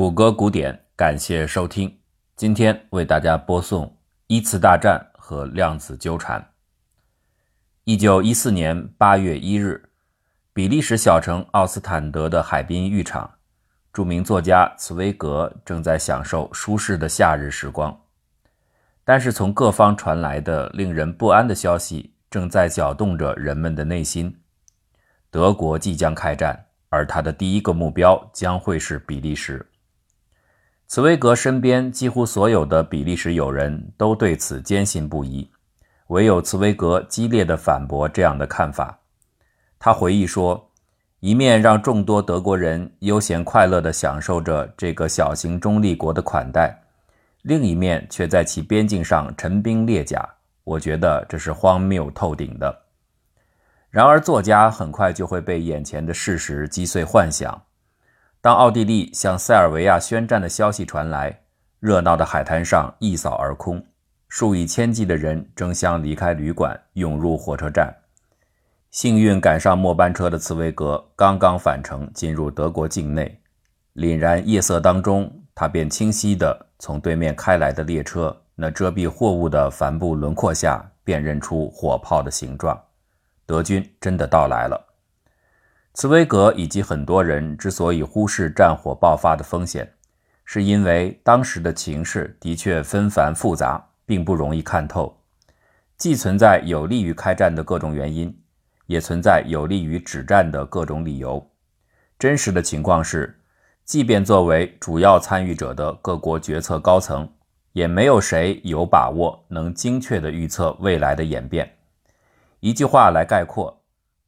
谷歌古典，感谢收听。今天为大家播送一次大战和量子纠缠。一九一四年八月一日，比利时小城奥斯坦德的海滨浴场，著名作家茨威格正在享受舒适的夏日时光。但是，从各方传来的令人不安的消息，正在搅动着人们的内心。德国即将开战，而他的第一个目标将会是比利时。茨威格身边几乎所有的比利时友人都对此坚信不疑，唯有茨威格激烈地反驳这样的看法。他回忆说：“一面让众多德国人悠闲快乐地享受着这个小型中立国的款待，另一面却在其边境上陈兵列甲。我觉得这是荒谬透顶的。”然而，作家很快就会被眼前的事实击碎幻想。当奥地利向塞尔维亚宣战的消息传来，热闹的海滩上一扫而空，数以千计的人争相离开旅馆，涌入火车站。幸运赶上末班车的茨威格刚刚返程，进入德国境内。凛然夜色当中，他便清晰地从对面开来的列车那遮蔽货物的帆布轮廓下辨认出火炮的形状。德军真的到来了。茨威格以及很多人之所以忽视战火爆发的风险，是因为当时的情势的确纷繁复杂，并不容易看透。既存在有利于开战的各种原因，也存在有利于止战的各种理由。真实的情况是，即便作为主要参与者的各国决策高层，也没有谁有把握能精确地预测未来的演变。一句话来概括。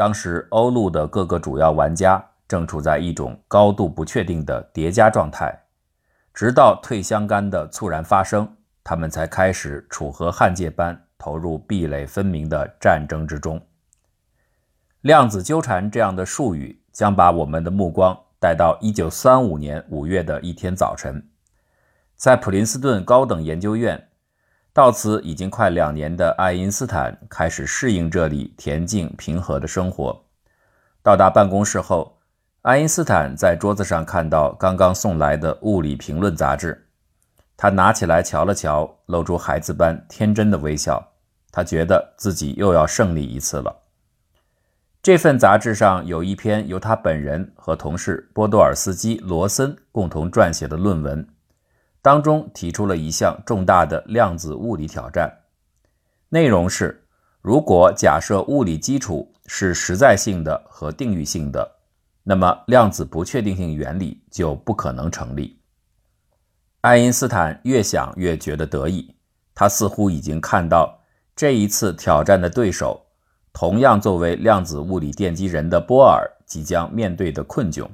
当时，欧陆的各个主要玩家正处在一种高度不确定的叠加状态，直到退相干的猝然发生，他们才开始楚河汉界般投入壁垒分明的战争之中。量子纠缠这样的术语将把我们的目光带到1935年5月的一天早晨，在普林斯顿高等研究院。到此已经快两年的爱因斯坦开始适应这里恬静平和的生活。到达办公室后，爱因斯坦在桌子上看到刚刚送来的《物理评论》杂志，他拿起来瞧了瞧，露出孩子般天真的微笑。他觉得自己又要胜利一次了。这份杂志上有一篇由他本人和同事波多尔斯基·罗森共同撰写的论文。当中提出了一项重大的量子物理挑战，内容是：如果假设物理基础是实在性的和定域性的，那么量子不确定性原理就不可能成立。爱因斯坦越想越觉得得意，他似乎已经看到这一次挑战的对手，同样作为量子物理奠基人的波尔即将面对的困窘。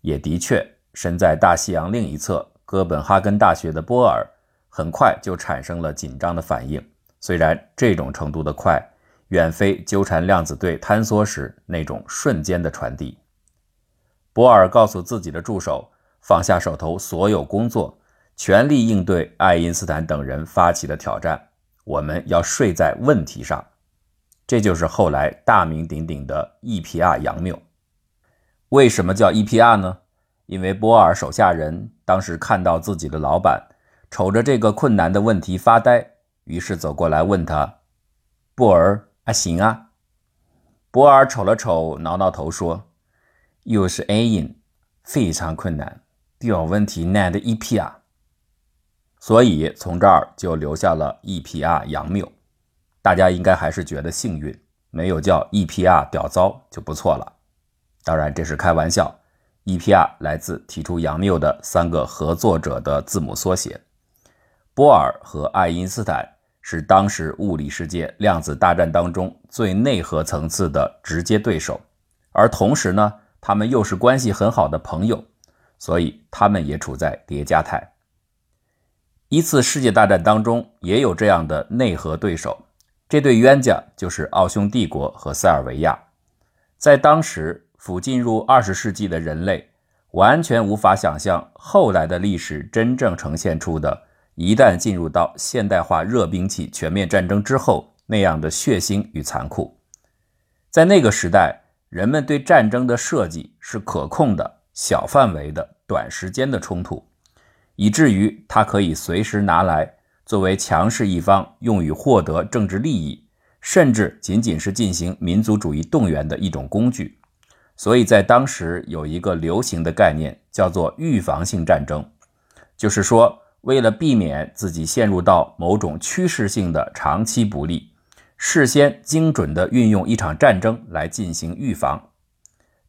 也的确，身在大西洋另一侧。哥本哈根大学的波尔很快就产生了紧张的反应，虽然这种程度的快远非纠缠量子对坍缩时那种瞬间的传递。波尔告诉自己的助手，放下手头所有工作，全力应对爱因斯坦等人发起的挑战。我们要睡在问题上，这就是后来大名鼎鼎的 EPR 杨谬。为什么叫 EPR 呢？因为波尔手下人当时看到自己的老板瞅着这个困难的问题发呆，于是走过来问他：“波尔啊，行啊。”波尔瞅了瞅，挠挠头说：“又是 A 因，非常困难，表问题难的一批啊。”所以从这儿就留下了 EPR 杨谬。大家应该还是觉得幸运，没有叫 EPR 屌糟就不错了。当然这是开玩笑。EPR 来自提出杨谬的三个合作者的字母缩写。波尔和爱因斯坦是当时物理世界量子大战当中最内核层次的直接对手，而同时呢，他们又是关系很好的朋友，所以他们也处在叠加态。一次世界大战当中也有这样的内核对手，这对冤家就是奥匈帝国和塞尔维亚，在当时。甫进入二十世纪的人类，完全无法想象后来的历史真正呈现出的，一旦进入到现代化热兵器全面战争之后那样的血腥与残酷。在那个时代，人们对战争的设计是可控的，小范围的、短时间的冲突，以至于它可以随时拿来作为强势一方用于获得政治利益，甚至仅仅是进行民族主义动员的一种工具。所以在当时有一个流行的概念，叫做预防性战争，就是说，为了避免自己陷入到某种趋势性的长期不利，事先精准地运用一场战争来进行预防。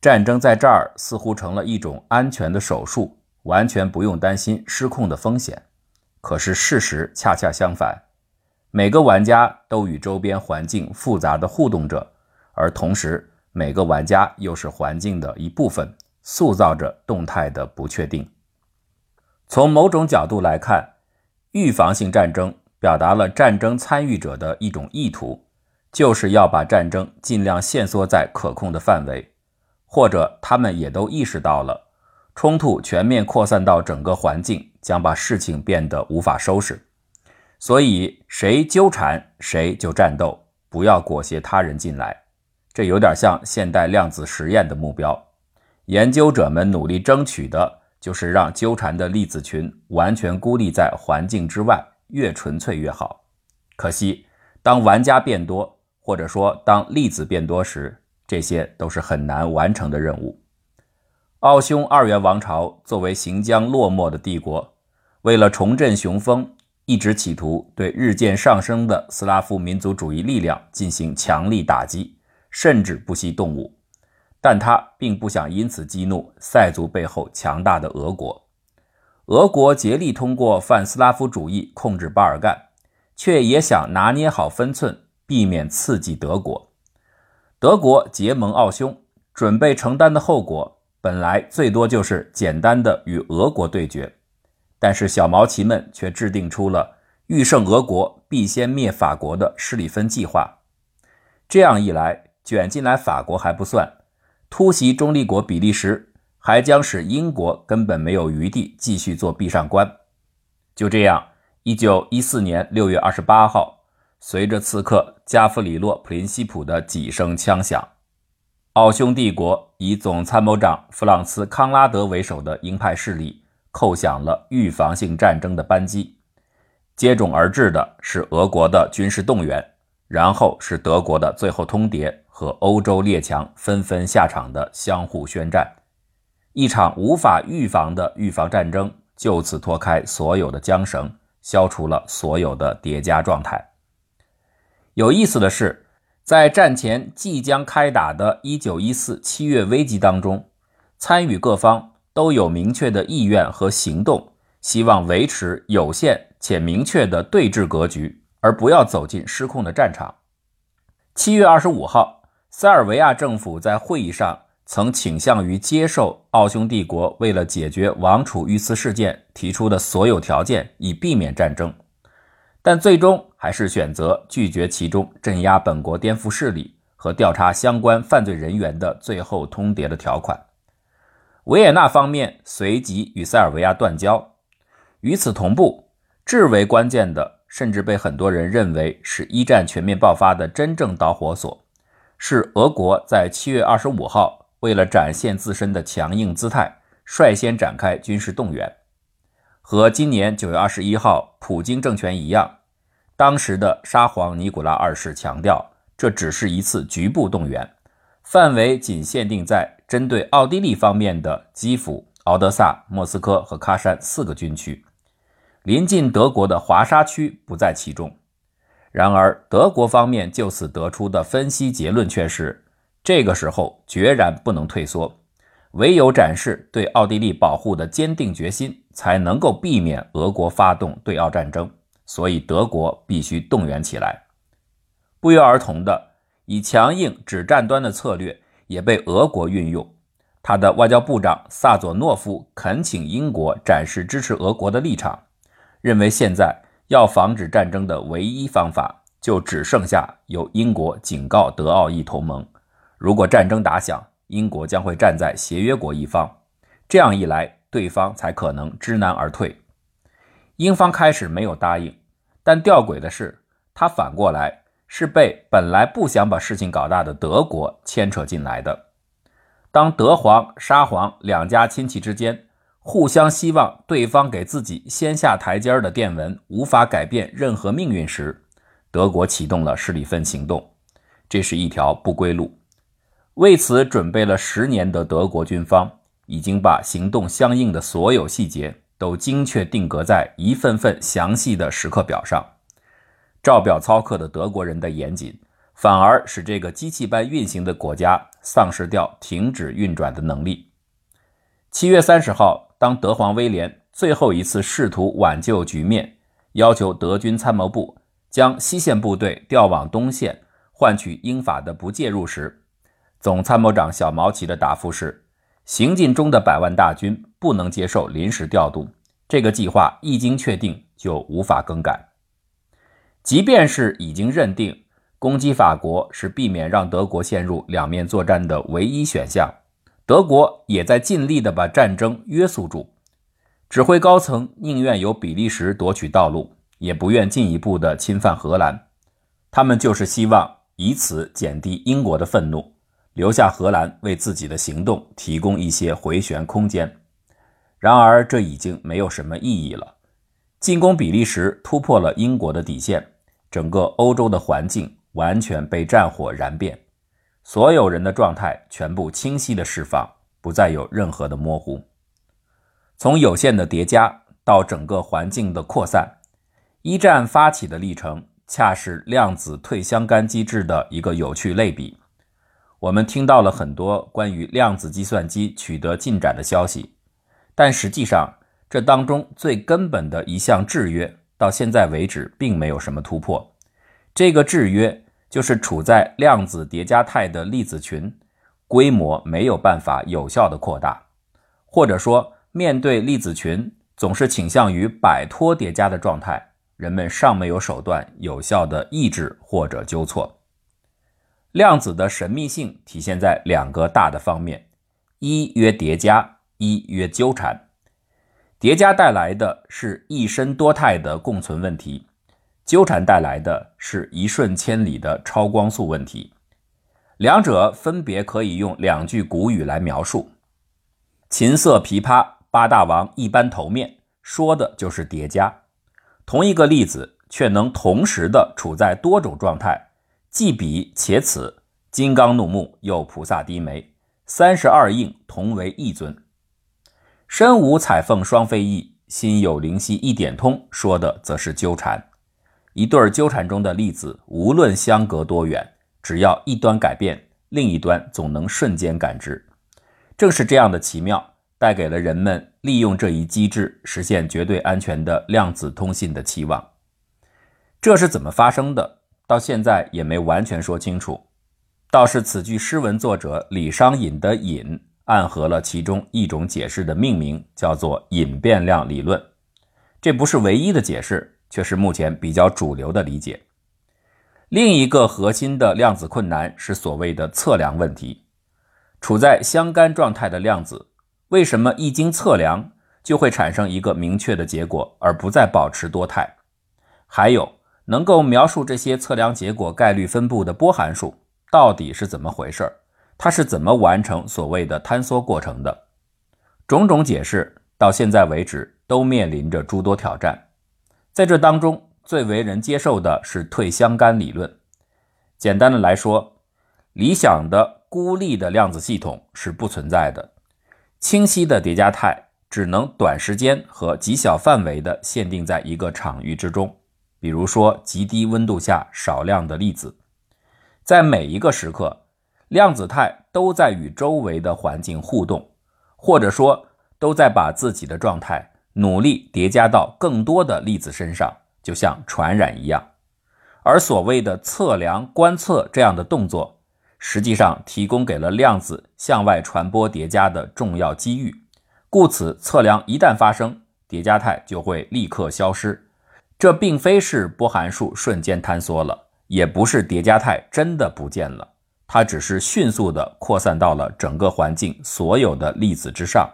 战争在这儿似乎成了一种安全的手术，完全不用担心失控的风险。可是事实恰恰相反，每个玩家都与周边环境复杂的互动着，而同时每个玩家又是环境的一部分，塑造着动态的不确定。从某种角度来看，预防性战争表达了战争参与者的一种意图，就是要把战争尽量限缩在可控的范围。或者他们也都意识到了，冲突全面扩散到整个环境将把事情变得无法收拾，所以谁纠缠谁就战斗，不要裹挟他人进来。这有点像现代量子实验的目标。研究者们努力争取的就是让纠缠的粒子群完全孤立在环境之外，越纯粹越好。可惜，当玩家变多，或者说当粒子变多时，这些都是很难完成的任务。奥匈二元王朝作为行将落寞的帝国，为了重振雄风，一直企图对日渐上升的斯拉夫民族主义力量进行强力打击，甚至不惜动武。但他并不想因此激怒塞族背后强大的俄国。俄国竭力通过泛斯拉夫主义控制巴尔干，却也想拿捏好分寸，避免刺激德国。德国结盟奥匈，准备承担的后果本来最多就是简单的与俄国对决，但是小毛奇们却制定出了欲胜俄国必先灭法国的施里芬计划。这样一来，卷进来法国还不算，突袭中立国比利时还将使英国根本没有余地继续做壁上观。就这样，一九一四年六月二十八号。随着刺客加弗里洛·普林西普的几声枪响，奥匈帝国以总参谋长弗朗茨·康拉德为首的鹰派势力扣响了预防性战争的扳机。接踵而至的是俄国的军事动员，然后是德国的最后通牒和欧洲列强纷纷下场的相互宣战。一场无法预防的预防战争就此脱开所有的缰绳，消除了所有的叠加状态。有意思的是，在战前即将开打的1914七月危机当中，参与各方都有明确的意愿和行动，希望维持有限且明确的对峙格局，而不要走进失控的战场。七月二十五号，塞尔维亚政府在会议上曾倾向于接受奥匈帝国为了解决王储遇刺事件提出的所有条件，以避免战争。但最终还是选择拒绝其中镇压本国颠覆势力和调查相关犯罪人员的最后通牒的条款。维也纳方面随即与塞尔维亚断交。与此同步，至为关键的，甚至被很多人认为是一战全面爆发的真正导火索，是俄国在七月二十五号为了展现自身的强硬姿态，率先展开军事动员。和今年九月二十一号普京政权一样。当时的沙皇尼古拉二世强调，这只是一次局部动员，范围仅限定在针对奥地利方面的基辅、敖德萨、莫斯科和喀山四个军区，临近德国的华沙区不在其中。然而，德国方面就此得出的分析结论却是：这个时候决然不能退缩，唯有展示对奥地利保护的坚定决心，才能够避免俄国发动对奥战争。所以，德国必须动员起来。不约而同的，以强硬止战端的策略也被俄国运用。他的外交部长萨佐诺夫恳请英国展示支持俄国的立场，认为现在要防止战争的唯一方法，就只剩下由英国警告德奥意同盟：如果战争打响，英国将会站在协约国一方。这样一来，对方才可能知难而退。英方开始没有答应，但吊诡的是，他反过来是被本来不想把事情搞大的德国牵扯进来的。当德皇、沙皇两家亲戚之间互相希望对方给自己先下台阶的电文无法改变任何命运时，德国启动了施里芬行动。这是一条不归路。为此准备了十年的德国军方，已经把行动相应的所有细节都精确定格在一份份详细的时刻表上。照表操课的德国人的严谨，反而使这个机器般运行的国家丧失掉停止运转的能力。七月三十号，当德皇威廉最后一次试图挽救局面，要求德军参谋部将西线部队调往东线，换取英法的不介入时，总参谋长小毛奇的答复是：行进中的百万大军不能接受临时调度，这个计划一经确定就无法更改。即便是已经认定攻击法国是避免让德国陷入两面作战的唯一选项，德国也在尽力地把战争约束住。指挥高层宁愿由比利时夺取道路，也不愿进一步的侵犯荷兰。他们就是希望以此减低英国的愤怒。留下荷兰为自己的行动提供一些回旋空间，然而这已经没有什么意义了。进攻比利时突破了英国的底线，整个欧洲的环境完全被战火燃遍，所有人的状态全部清晰的释放，不再有任何的模糊。从有限的叠加到整个环境的扩散，一战发起的历程恰是量子退相干机制的一个有趣类比。我们听到了很多关于量子计算机取得进展的消息，但实际上，这当中最根本的一项制约，到现在为止并没有什么突破。这个制约就是处在量子叠加态的粒子群规模没有办法有效的扩大，或者说，面对粒子群总是倾向于摆脱叠加的状态，人们尚没有手段有效的抑制或者纠错。量子的神秘性体现在两个大的方面：一曰叠加，一曰纠缠。叠加带来的是一身多态的共存问题，纠缠带来的是一瞬千里的超光速问题。两者分别可以用两句古语来描述：“琴瑟琵琶八大王一般头面”，说的就是叠加。同一个粒子却能同时的处在多种状态。既彼且此，金刚怒目又菩萨低眉，三十二应同为一尊。身无彩凤双飞翼，心有灵犀一点通，说的则是纠缠。一对纠缠中的粒子，无论相隔多远，只要一端改变，另一端总能瞬间感知。正是这样的奇妙，带给了人们利用这一机制实现绝对安全的量子通信的期望。这是怎么发生的？到现在也没完全说清楚，倒是此句诗文作者李商隐的“隐”暗合了其中一种解释的命名，叫做隐变量理论。这不是唯一的解释，却是目前比较主流的理解。另一个核心的量子困难是所谓的测量问题：处在相干状态的量子，为什么一经测量就会产生一个明确的结果，而不再保持多态？还有。能够描述这些测量结果概率分布的波函数到底是怎么回事？它是怎么完成所谓的坍缩过程的？种种解释到现在为止都面临着诸多挑战。在这当中，最为人接受的是退相干理论。简单的来说，理想的孤立的量子系统是不存在的。清晰的叠加态只能短时间和极小范围的限定在一个场域之中。比如说，极低温度下少量的粒子，在每一个时刻，量子态都在与周围的环境互动，或者说都在把自己的状态努力叠加到更多的粒子身上，就像传染一样。而所谓的测量、观测这样的动作，实际上提供给了量子向外传播叠加的重要机遇。故此，测量一旦发生，叠加态就会立刻消失。这并非是波函数瞬间坍缩了，也不是叠加态真的不见了，它只是迅速地扩散到了整个环境所有的粒子之上，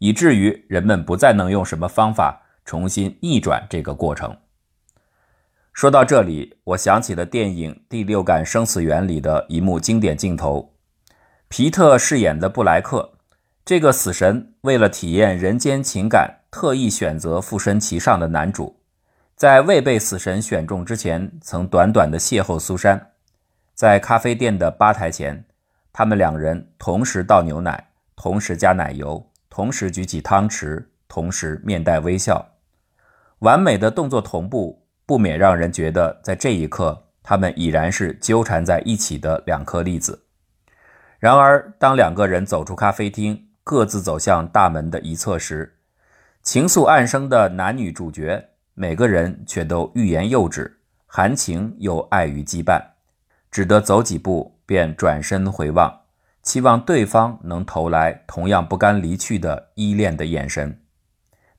以至于人们不再能用什么方法重新逆转这个过程。说到这里，我想起了电影《第六感生死缘》里的一幕经典镜头：皮特饰演的布莱克，这个死神为了体验人间情感，特意选择附身其上的男主，在未被死神选中之前，曾短短的邂逅苏珊，在咖啡店的吧台前，他们两人同时倒牛奶，同时加奶油，同时举起汤匙，同时面带微笑，完美的动作同步，不免让人觉得在这一刻。他们已然是纠缠在一起的两颗粒子。然而，当两个人走出咖啡厅，各自走向大门的一侧时，情愫暗生的男女主角每个人却都欲言又止，含情又碍于羁绊，只得走几步便转身回望，期望对方能投来同样不甘离去的依恋的眼神。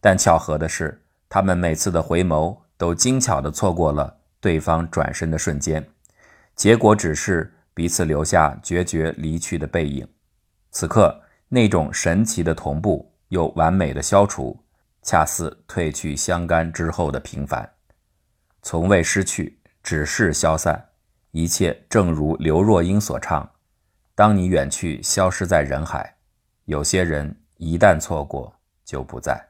但巧合的是，他们每次的回眸都精巧地错过了。对方转身的瞬间，结果只是彼此留下决绝离去的背影。此刻，那种神奇的同步又完美的消除，恰似褪去相干之后的平凡，从未失去，只是消散。一切正如刘若英所唱：“当你远去，消失在人海，有些人一旦错过，就不在。”